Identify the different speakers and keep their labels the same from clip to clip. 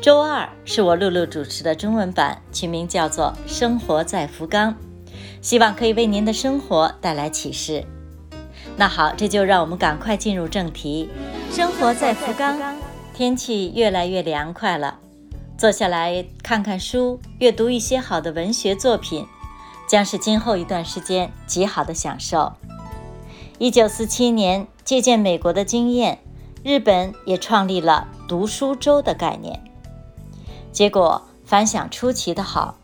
Speaker 1: 周二是我露露主持的中文版，取名叫做《生活在福冈》，希望可以为您的生活带来启示。那好，这就让我们赶快进入正题。生活在福冈，天气越来越凉快了，坐下来看看书，阅读一些好的文学作品，将是今后一段时间极好的享受。一九四七年，借鉴美国的经验，日本也创立了读书周的概念。结果反响出奇的好，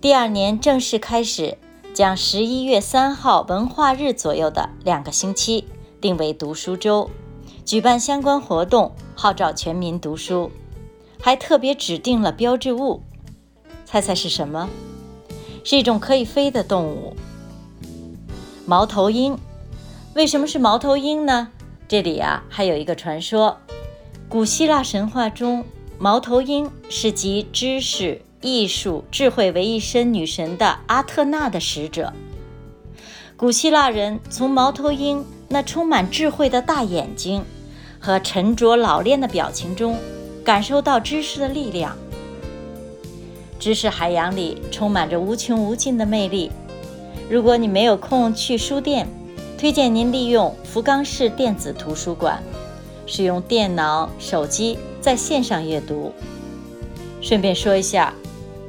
Speaker 1: 第二年正式开始将十一月三号文化日左右的两个星期定为读书周，举办相关活动，号召全民读书，还特别指定了标志物，猜猜是什么？是一种可以飞的动物——猫头鹰。为什么是猫头鹰呢？这里啊还有一个传说，古希腊神话中。猫头鹰是集知识、艺术、智慧为一身女神的阿特纳的使者。古希腊人从猫头鹰那充满智慧的大眼睛和沉着老练的表情中，感受到知识的力量。知识海洋里充满着无穷无尽的魅力。如果你没有空去书店，推荐您利用福冈市电子图书馆，使用电脑、手机。在线上阅读。顺便说一下，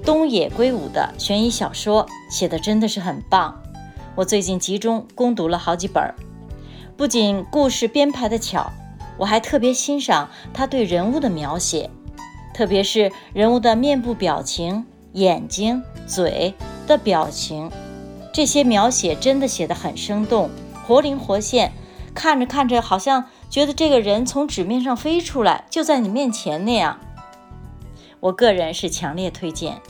Speaker 1: 东野圭吾的悬疑小说写的真的是很棒，我最近集中攻读了好几本。不仅故事编排的巧，我还特别欣赏他对人物的描写，特别是人物的面部表情、眼睛、嘴的表情，这些描写真的写得很生动、活灵活现，看着看着好像。觉得这个人从纸面上飞出来，就在你面前那样。我个人是强烈推荐。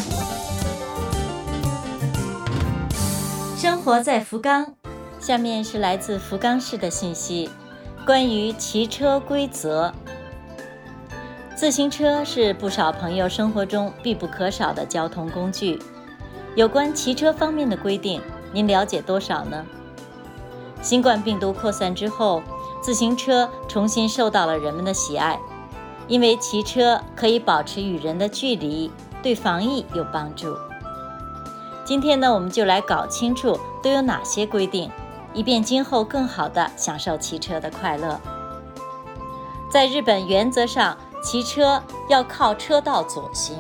Speaker 1: 生活在福冈，下面是来自福冈市的信息，关于骑车规则。自行车是不少朋友生活中必不可少的交通工具。有关骑车方面的规定，您了解多少呢？新冠病毒扩散之后。自行车重新受到了人们的喜爱，因为骑车可以保持与人的距离，对防疫有帮助。今天呢，我们就来搞清楚都有哪些规定，以便今后更好地享受骑车的快乐。在日本，原则上骑车要靠车道左行，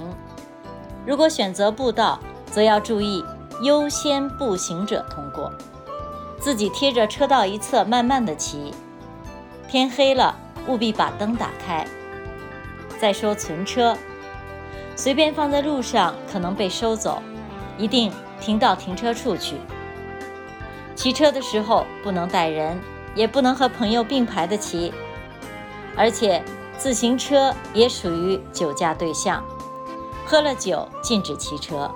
Speaker 1: 如果选择步道，则要注意优先步行者通过，自己贴着车道一侧慢慢地骑。天黑了，务必把灯打开。再说存车，随便放在路上可能被收走，一定停到停车处去。骑车的时候不能带人，也不能和朋友并排的骑，而且自行车也属于酒驾对象，喝了酒禁止骑车。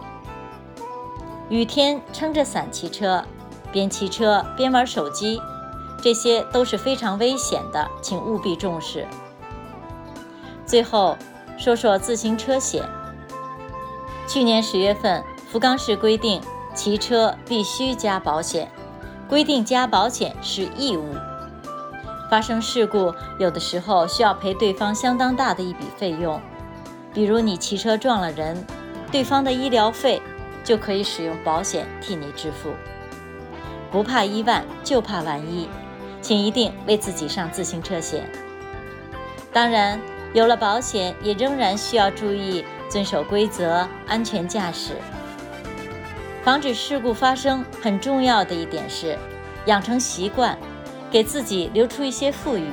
Speaker 1: 雨天撑着伞骑车，边骑车边玩手机。这些都是非常危险的，请务必重视。最后说说自行车险。去年十月份，福冈市规定骑车必须加保险，规定加保险是义务。发生事故，有的时候需要赔对方相当大的一笔费用，比如你骑车撞了人，对方的医疗费就可以使用保险替你支付。不怕一万，就怕万一。请一定为自己上自行车险。当然，有了保险，也仍然需要注意遵守规则，安全驾驶，防止事故发生。很重要的一点是，养成习惯，给自己留出一些富裕，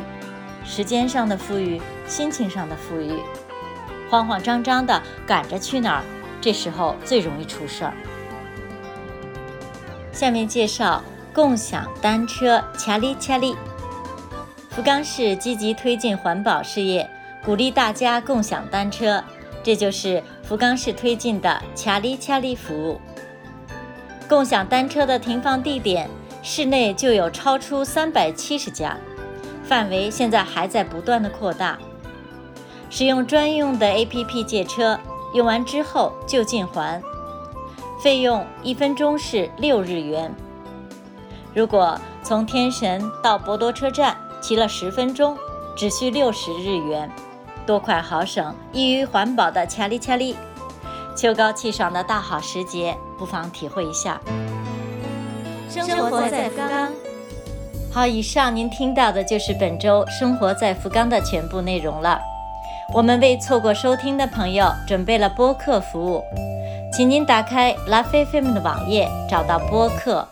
Speaker 1: 时间上的富裕，心情上的富裕。慌慌张张的赶着去哪儿，这时候最容易出事儿。下面介绍。共享单车，恰里恰里。福冈市积极推进环保事业，鼓励大家共享单车，这就是福冈市推进的恰里恰里服务。共享单车的停放地点，市内就有超出三百七十家，范围现在还在不断的扩大。使用专用的 APP 借车，用完之后就近还，费用一分钟是六日元。如果从天神到博多车站骑了十分钟，只需六十日元，多快好省，易于环保的恰里恰里。秋高气爽的大好时节，不妨体会一下。
Speaker 2: 生活在福冈。
Speaker 1: 好，以上您听到的就是本周《生活在福冈》的全部内容了。我们为错过收听的朋友准备了播客服务，请您打开 Love FM 的网页，找到播客。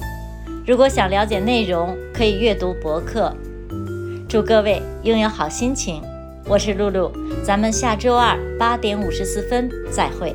Speaker 1: 如果想了解内容，可以阅读博客。祝各位拥有好心情，我是露露，咱们下周二八点五十四分再会。